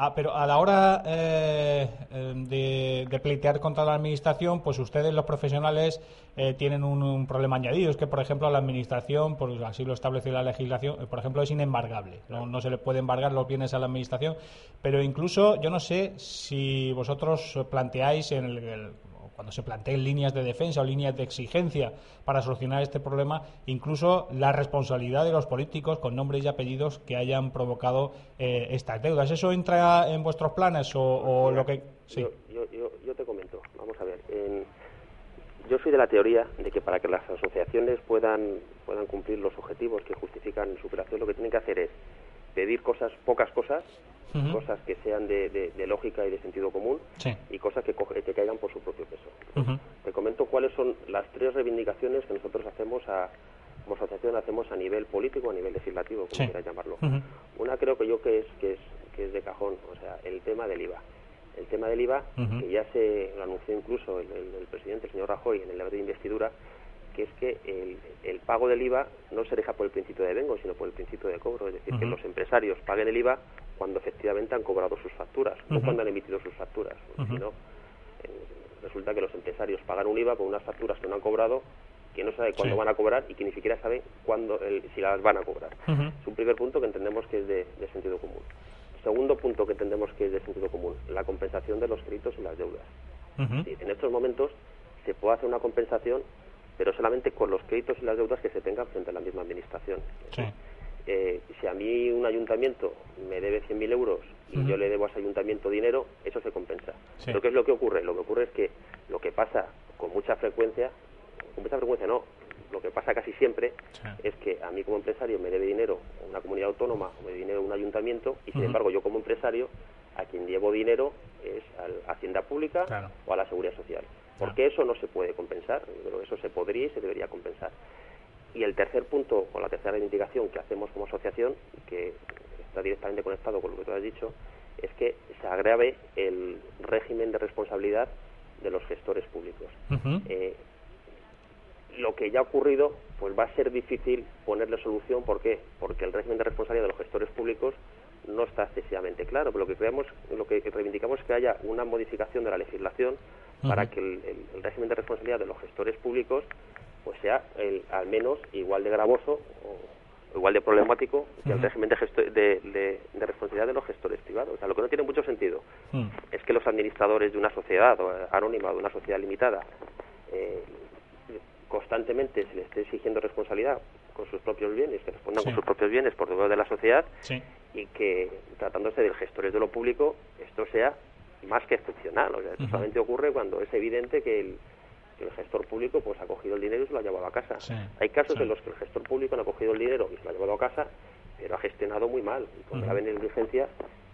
Ah, pero a la hora eh, eh, de, de pleitear contra la Administración, pues ustedes, los profesionales, eh, tienen un, un problema añadido. Es que, por ejemplo, la Administración, pues así lo establece la legislación, eh, por ejemplo, es inembargable. No, no se le puede embargar los bienes a la Administración. Pero incluso, yo no sé si vosotros planteáis en el- el cuando se planteen líneas de defensa o líneas de exigencia para solucionar este problema, incluso la responsabilidad de los políticos con nombres y apellidos que hayan provocado eh, estas deudas. ¿Eso entra en vuestros planes o, o lo que...? Sí. Yo, yo, yo, te comento, vamos a ver. en- yo soy de la teoría de que para que las asociaciones puedan, puedan cumplir los objetivos que justifican su creación, lo que tienen que hacer es pedir cosas, pocas cosas, cosas que sean de, de- de lógica y de sentido común, Sí. y cosas que, coge- que caigan por su propio peso. Te comento cuáles son las tres reivindicaciones que nosotros hacemos a, como asociación hacemos a nivel político, a nivel legislativo, como Sí. quieras llamarlo. Una creo que yo que es, que es que es de cajón, o sea, el tema del IVA. El tema del IVA, que ya se lo anunció incluso el, el- el presidente, el señor Rajoy, en el debate de investidura, que es que el, el pago del IVA no se deja por el principio de vengo, sino por el principio de cobro. Es decir, que los empresarios paguen el IVA cuando efectivamente han cobrado sus facturas, no cuando han emitido sus facturas. Ujú. Si no, eh, resulta que los empresarios pagan un IVA por unas facturas que no han cobrado, que no sabe cuándo Sí. van a cobrar y que ni siquiera sabe cuándo, el- si las van a cobrar. Es un primer punto que entendemos que es de, de sentido común. Segundo punto que entendemos que es de sentido común, la compensación de los créditos y las deudas. Sí, en estos momentos se puede hacer una compensación, pero solamente con los créditos y las deudas que se tengan frente a la misma administración. Sí. Eh, si a mí un ayuntamiento me debe 100.000 euros y yo le debo a ese ayuntamiento dinero, eso se compensa. Sí. Pero ¿qué es lo que ocurre? Lo que ocurre es que lo que pasa con mucha frecuencia, con mucha frecuencia no, lo que pasa casi siempre es que a mí como empresario me debe dinero una comunidad autónoma o me debe dinero un ayuntamiento y sin embargo yo como empresario a quien llevo dinero es a la Hacienda Pública Claro. o a la Seguridad Social. Porque eso no se puede compensar, pero eso se podría y se debería compensar. Y el tercer punto, o la tercera reivindicación que hacemos como asociación, que está directamente conectado con lo que tú has dicho, es que se agrave el régimen de responsabilidad de los gestores públicos. Eh, lo que ya ha ocurrido, pues va a ser difícil ponerle solución. ¿Por qué? Porque el régimen de responsabilidad de los gestores públicos no está excesivamente claro. Pero lo que creemos, lo que reivindicamos es que haya una modificación de la legislación para que el, el- el régimen de responsabilidad de los gestores públicos pues sea el, al menos igual de gravoso o igual de problemático que el régimen de, gesto- de, de- de responsabilidad de los gestores privados. O sea, lo que no tiene mucho sentido es que los administradores de una sociedad o, anónima o de una sociedad limitada eh, constantemente se les esté exigiendo responsabilidad con sus propios bienes, que respondan Sí. con sus propios bienes por debajo de la sociedad Sí. y que tratándose de gestores de lo público esto sea más que excepcional. O sea, esto solamente ocurre cuando es evidente que el, que el gestor público pues ha cogido el dinero y se lo ha llevado a casa. Sí. Hay casos Sí. en los que el gestor público no ha cogido el dinero y se lo ha llevado a casa, pero ha gestionado muy mal y con grave negligencia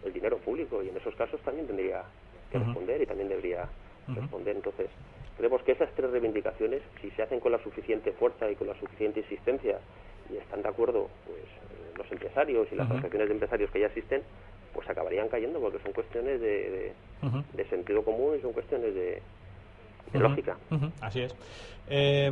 el dinero público y en esos casos también tendría que responder y también debería responder. Entonces, creemos que esas tres reivindicaciones, si se hacen con la suficiente fuerza y con la suficiente insistencia y están de acuerdo pues eh, los empresarios y las Ujú. asociaciones de empresarios que ya existen, pues acabarían cayendo porque son cuestiones de, de- sentido común y son cuestiones de, de lógica. Así es. Eh,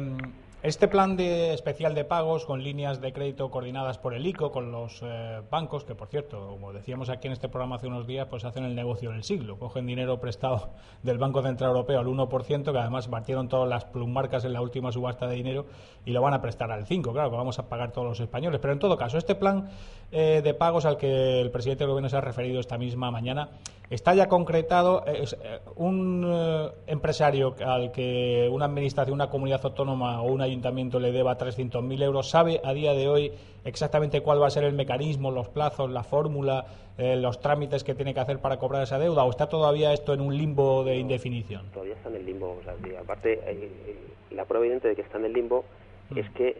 este plan de especial de pagos con líneas de crédito coordinadas por el ICO con los eh, bancos, que por cierto, como decíamos aquí en este programa hace unos días, pues hacen el negocio del siglo. Cogen dinero prestado del Banco Central Europeo al 1%, que además partieron todas las plummarcas en la última subasta de dinero y lo van a prestar al 5%, claro, que vamos a pagar todos los españoles. Pero en todo caso, este plan eh, de pagos al que el presidente del gobierno se ha referido esta misma mañana está ya concretado. eh, es, eh, un eh, empresario al que una administración, una comunidad autónoma o un ayuntamiento le deba 300.000 euros, ¿sabe a día de hoy exactamente cuál va a ser el mecanismo, los plazos, la fórmula, eh, los trámites que tiene que hacer para cobrar esa deuda? ¿O está todavía esto en un limbo de indefinición? Todavía está en el limbo. O sea, aparte, eh, la prueba evidente de que está en el limbo es que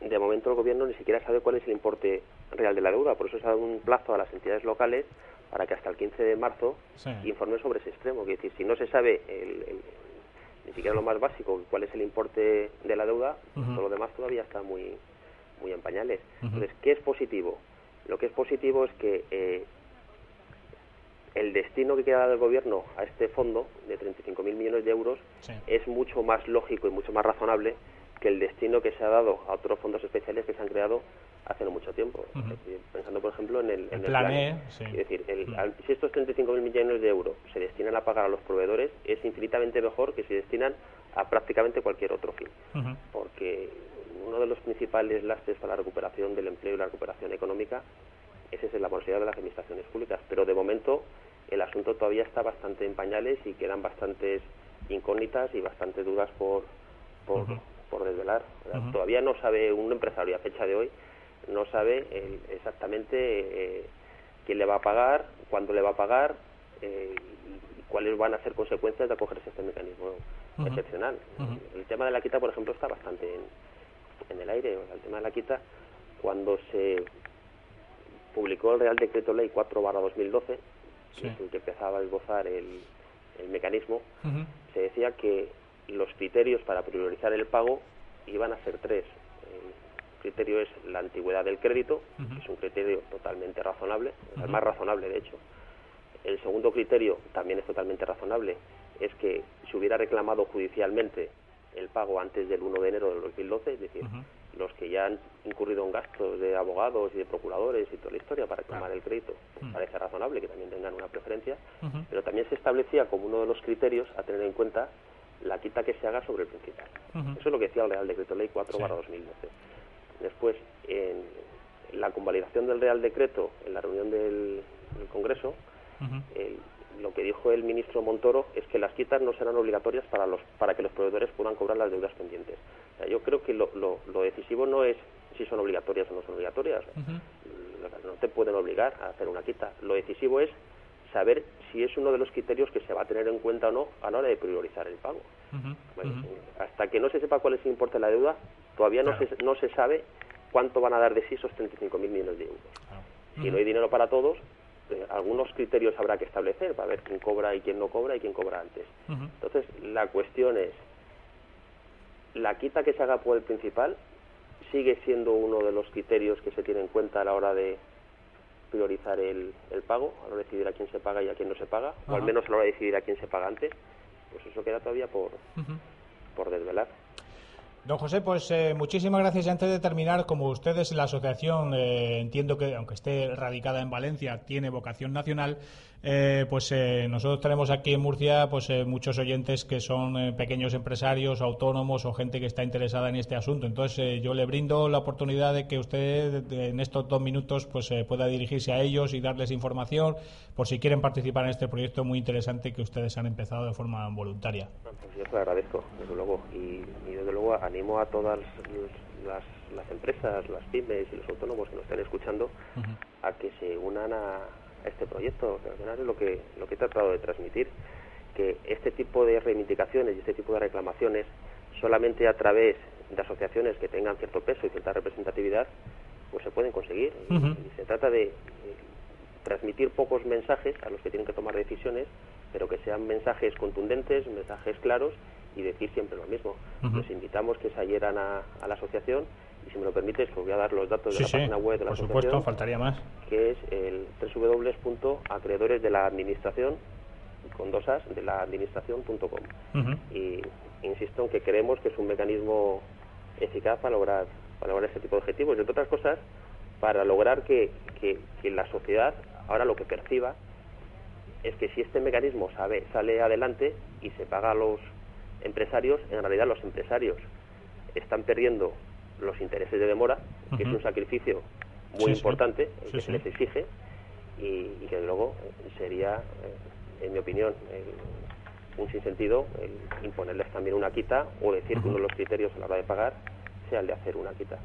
de momento el gobierno ni siquiera sabe cuál es el importe real de la deuda. Por eso se ha dado un plazo a las entidades locales para que hasta el 15 de marzo Sí. informen sobre ese extremo. Es decir, si no se sabe el- el- ni siquiera lo más básico, cuál es el importe de la deuda, Ujú. todo lo demás todavía está muy, muy en pañales. Entonces, ¿qué es positivo? Lo que es positivo es que eh, el destino que quiera dar el gobierno a este fondo de 35.000 millones de euros Sí. es mucho más lógico y mucho más razonable que el destino que se ha dado a otros fondos especiales que se han creado hace no mucho tiempo. Es decir, pensando, por ejemplo, en el, en plan plan E, sí. Es decir, el- al- si estos 35.000 millones de euros se destinan a pagar a los proveedores, es infinitamente mejor que si destinan a prácticamente cualquier otro fin. Porque uno de los principales lastres para la recuperación del empleo y la recuperación económica ese es la morosidad de las administraciones públicas. Pero de momento el asunto todavía está bastante en pañales y quedan bastantes incógnitas y bastantes dudas por, por. Por desvelar. Todavía no sabe un empresario a fecha de hoy, no sabe eh, exactamente eh, quién le va a pagar, cuándo le va a pagar eh, y cuáles van a ser consecuencias de acogerse a este mecanismo excepcional. El tema de la quita, por ejemplo, está bastante en, en el aire. O sea, el tema de la quita, cuando se publicó el Real Decreto Ley 4 2012, Sí. que es el que empezaba a esbozar el, el mecanismo, se decía que los criterios para priorizar el pago iban a ser tres. El criterio es la antigüedad del crédito, que es un criterio totalmente razonable, el más razonable de hecho. El segundo criterio también es totalmente razonable, es que se hubiera reclamado judicialmente el pago antes del 1 de enero del 2012, es decir, los que ya han incurrido en gastos de abogados y de procuradores y toda la historia para reclamar el crédito, pues parece razonable que también tengan una preferencia, pero también se establecía como uno de los criterios a tener en cuenta la quita que se haga sobre el principal. Eso es lo que decía el Real Decreto Ley 4 Sí. 2012. Después, en la convalidación del Real Decreto en la reunión del, del Congreso, el- lo que dijo el ministro Montoro es que las quitas no serán obligatorias para los para que los proveedores puedan cobrar las deudas pendientes. O sea, yo creo que lo, lo, lo decisivo no es si son obligatorias o no son obligatorias. No te pueden obligar a hacer una quita. Lo decisivo es saber si es uno de los criterios que se va a tener en cuenta o no a la hora de priorizar el pago. Bueno. Hasta que no se sepa cuál es el importe de la deuda, todavía no, se, no se sabe cuánto van a dar de sí esos 35.000 millones de euros. Si no hay dinero para todos, eh, algunos criterios habrá que establecer para ver quién cobra y quién no cobra y quién cobra antes. Entonces, la cuestión es, la quita que se haga por el principal sigue siendo uno de los criterios que se tiene en cuenta a la hora de priorizar el, el pago, a la hora de decidir a quién se paga y a quién no se paga, o al menos a la hora de decidir a quién se paga antes, pues eso queda todavía por, por desvelar. Don José, pues eh, muchísimas gracias. Y antes de terminar, como ustedes, la asociación, eh, entiendo que, aunque esté radicada en Valencia, tiene vocación nacional, eh, pues eh, nosotros tenemos aquí en Murcia pues eh, muchos oyentes que son eh, pequeños empresarios, autónomos o gente que está interesada en este asunto. Entonces, eh, yo le brindo la oportunidad de que usted en estos dos minutos pues eh, pueda dirigirse a ellos y darles información por si quieren participar en este proyecto muy interesante que ustedes han empezado de forma voluntaria. Pues yo lo agradezco, desde luego, y, y desde luego animo a todas las, las empresas, las pymes y los autónomos que nos estén escuchando a que se unan a, a este proyecto, al final es lo que, lo que he tratado de transmitir, que este tipo de reivindicaciones y este tipo de reclamaciones solamente a través de asociaciones que tengan cierto peso y cierta representatividad, pues se pueden conseguir. Y- se trata de eh, transmitir pocos mensajes a los que tienen que tomar decisiones, pero que sean mensajes contundentes, mensajes claros y decir siempre lo mismo. Ujú. Les invitamos que se adhieran a, a la asociación y si me lo permites, os voy a dar los datos Sí, de la sí, página web de la por asociación supuesto, faltaría más. que es el www.acreedores de la administración con dos as de la administración.com Ujú. y insisto en que creemos que es un mecanismo eficaz para lograr para lograr este tipo de objetivos y entre otras cosas para lograr que, que, que la sociedad ahora lo que perciba es que si este mecanismo sabe, sale adelante y se paga a los empresarios, en realidad los empresarios están perdiendo los intereses de demora, que es un sacrificio muy Sí, sí. importante el que sí. se les exige y, y que luego sería, eh, en mi opinión, el- un sinsentido el imponerles también una quita o decir que uno de los criterios a la hora de pagar sea el de hacer una quita.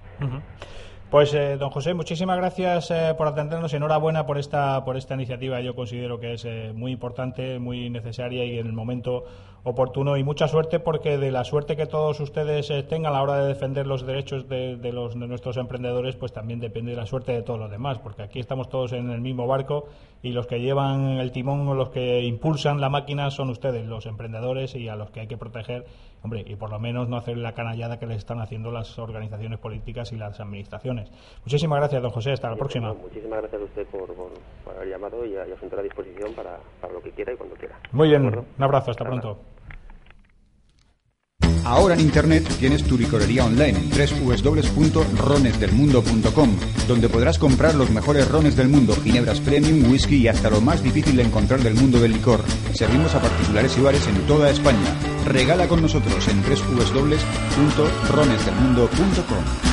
Pues, eh, don José, muchísimas gracias eh, por atendernos. Enhorabuena por esta, por esta iniciativa. Yo considero que es eh, muy importante, muy necesaria y en el momento oportuno. Y mucha suerte, porque de la suerte que todos ustedes eh, tengan a la hora de defender los derechos de, de los, de nuestros emprendedores, pues también depende la suerte de todos los demás. Porque aquí estamos todos en el mismo barco y los que llevan el timón o los que impulsan la máquina son ustedes, los emprendedores, y a los que hay que proteger. Hombre, y por lo menos no hacer la canallada que les están haciendo las organizaciones políticas y las administraciones. Muchísimas gracias, don José. Hasta la Y, próxima. bueno, muchísimas gracias a usted por, por- por haber llamado y a, y a su entera disposición para, para lo que quiera y cuando quiera. Muy ¿De bien, un abrazo, hasta Nada. pronto. Ahora en Internet tienes tu licorería online en www.ronesdelmundo.com, donde podrás comprar los mejores rones del mundo, ginebras premium, whisky y hasta lo más difícil de encontrar del mundo del licor. Servimos a particulares y bares en toda España. Regala con nosotros en www.ronesdelmundo.com.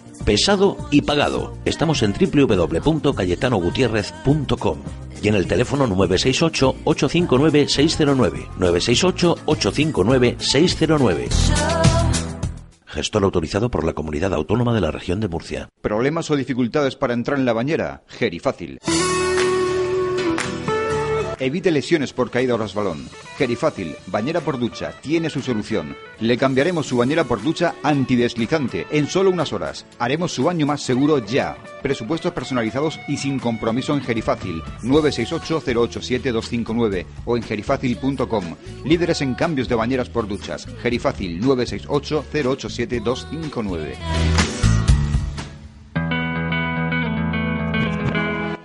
Pesado y pagado. Estamos en www.cayetanogutierrez.com y en el teléfono 968-859-609. 968-859-609. Gestor autorizado por la Comunidad Autónoma de la Región de Murcia. ¿Problemas o dificultades para entrar en la bañera? Gerifácil. Evite lesiones por caída o resbalón. Gerifácil, bañera por ducha, tiene su solución. Le cambiaremos su bañera por ducha antideslizante en solo unas horas. Haremos su baño más seguro ya. Presupuestos personalizados y sin compromiso en Gerifácil 968-087-259 o en gerifácil.com. Líderes en cambios de bañeras por duchas. Gerifácil 968-087-259.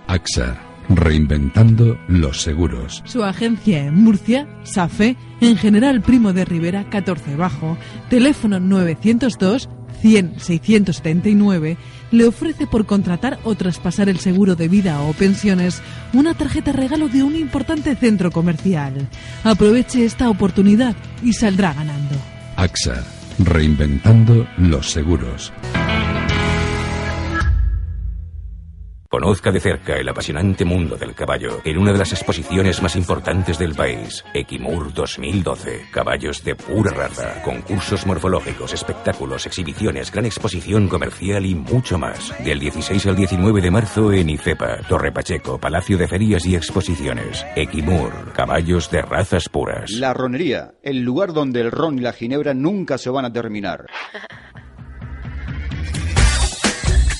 AXA, reinventando los seguros. Su agencia en Murcia, SAFE, en General Primo de Rivera 14 Bajo, teléfono 902 100 679, le ofrece por contratar o traspasar el seguro de vida o pensiones una tarjeta regalo de un importante centro comercial. Aproveche esta oportunidad y saldrá ganando. AXA, reinventando los seguros. Conozca de cerca el apasionante mundo del caballo en una de las exposiciones más importantes del país, Equimur 2012. Caballos de pura raza, concursos morfológicos, espectáculos, exhibiciones, gran exposición comercial y mucho más. Del 16 al 19 de marzo en Icepa, Torre Pacheco, Palacio de Ferías y Exposiciones. Equimur, caballos de razas puras. La ronería, el lugar donde el ron y la ginebra nunca se van a terminar.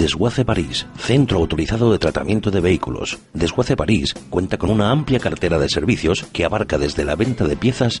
Desguace París, centro autorizado de tratamiento de vehículos. Desguace París cuenta con una amplia cartera de servicios que abarca desde la venta de piezas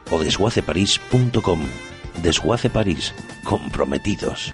o desguaceparís.com. Desguace París, comprometidos.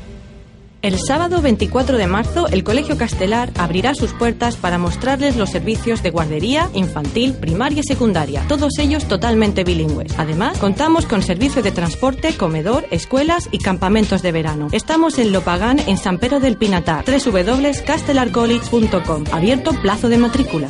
El sábado 24 de marzo, el Colegio Castelar abrirá sus puertas para mostrarles los servicios de guardería, infantil, primaria y secundaria, todos ellos totalmente bilingües. Además, contamos con servicio de transporte, comedor, escuelas y campamentos de verano. Estamos en Lopagán, en San Pedro del Pinatar, www.castelarcollege.com, abierto plazo de matrícula.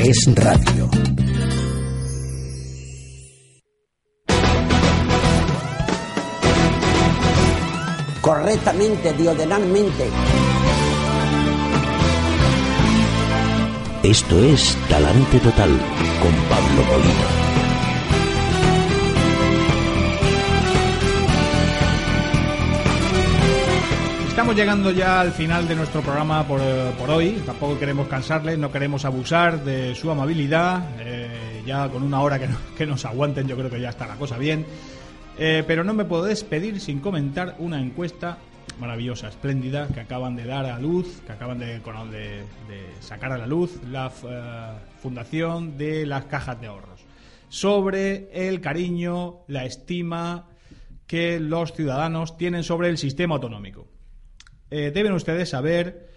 es radio. Correctamente, diodinalmente. Esto es Talante Total con Pablo Molina. Estamos llegando ya al final de nuestro programa por, eh, por hoy. Tampoco queremos cansarles, no queremos abusar de su amabilidad. Eh, ya con una hora que, que nos aguanten, yo creo que ya está la cosa bien. Eh, pero no me puedo despedir sin comentar una encuesta maravillosa, espléndida, que acaban de dar a luz, que acaban de, sacar a la luz la Fundación de las Cajas de Ahorros. Sobre el cariño, la estima que los ciudadanos tienen sobre el sistema autonómico. Eh, deben ustedes saber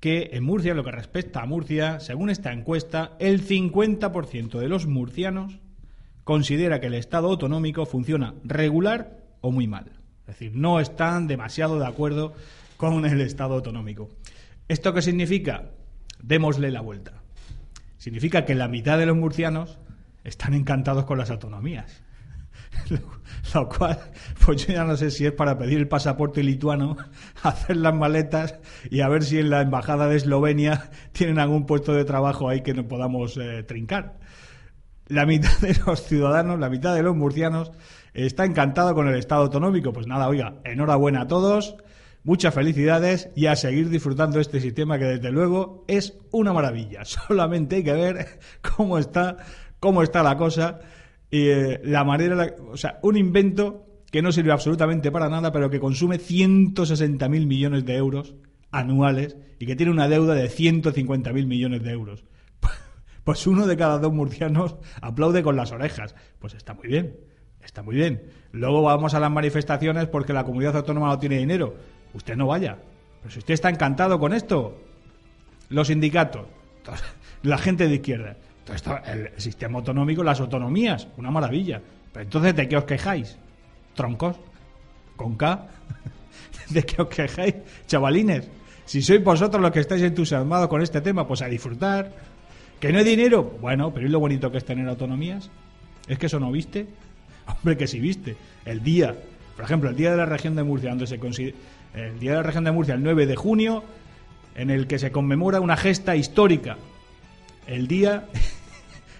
que en Murcia, lo que respecta a Murcia, según esta encuesta, el 50% de los murcianos considera que el Estado autonómico funciona regular o muy mal. Es decir, no están demasiado de acuerdo con el Estado autonómico. ¿Esto qué significa? Démosle la vuelta. Significa que la mitad de los murcianos están encantados con las autonomías. Lo, cual, pues yo ya no sé si es para pedir el pasaporte lituano, hacer las maletas y a ver si en la embajada de Eslovenia tienen algún puesto de trabajo ahí que nos podamos eh, trincar. La mitad de los ciudadanos, la mitad de los murcianos está encantado con el Estado autonómico. Pues nada, oiga, enhorabuena a todos, muchas felicidades y a seguir disfrutando este sistema que desde luego es una maravilla. Solamente hay que ver cómo está, cómo está la cosa eh, la manera, o sea, un invento que no sirve absolutamente para nada, pero que consume 160.000 millones de euros anuales y que tiene una deuda de 150.000 millones de euros. Pues uno de cada dos murcianos aplaude con las orejas. Pues está muy bien, está muy bien. Luego vamos a las manifestaciones porque la comunidad autónoma no tiene dinero. Usted no vaya. Pero si usted está encantado con esto, los sindicatos, la gente de izquierda, el sistema autonómico, las autonomías, una maravilla. Pero entonces, ¿de qué os quejáis? Troncos, con K, ¿de qué os quejáis? Chavalines, si sois vosotros los que estáis entusiasmados con este tema, pues a disfrutar. ¿Que no hay dinero? Bueno, pero ¿y lo bonito que es tener autonomías? ¿Es que eso no viste? Hombre, que sí viste. El día, por ejemplo, el día de la región de Murcia, donde se consider- el día de la región de Murcia, el 9 de junio, en el que se conmemora una gesta histórica. El día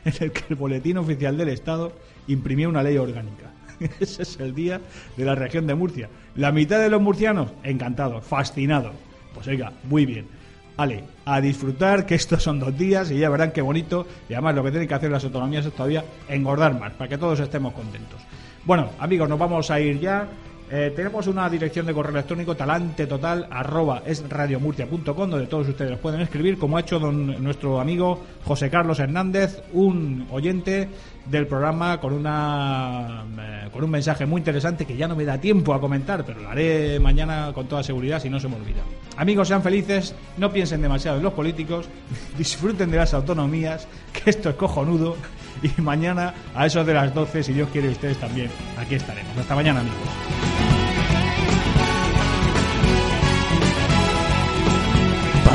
en el que el Boletín Oficial del Estado imprimió una ley orgánica. Ese es el día de la región de Murcia. La mitad de los murcianos, encantados, fascinados. Pues oiga, muy bien. Ale, a disfrutar que estos son dos días y ya verán qué bonito. Y además lo que tienen que hacer las autonomías es todavía engordar más, para que todos estemos contentos. Bueno, amigos, nos vamos a ir ya. Eh, tenemos una dirección de correo electrónico talante total arroba es radiomurcia.com donde todos ustedes nos pueden escribir como ha hecho don, nuestro amigo José Carlos Hernández un oyente del programa con una eh, con un mensaje muy interesante que ya no me da tiempo a comentar pero lo haré mañana con toda seguridad si no se me olvida. Amigos sean felices no piensen demasiado en los políticos disfruten de las autonomías que esto es cojonudo y mañana a eso de las 12 si Dios quiere ustedes también aquí estaremos. Hasta mañana amigos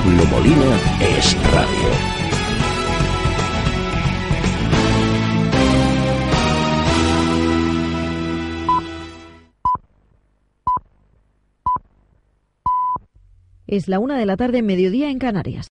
Pablo es radio. Es la una de la tarde, mediodía en Canarias.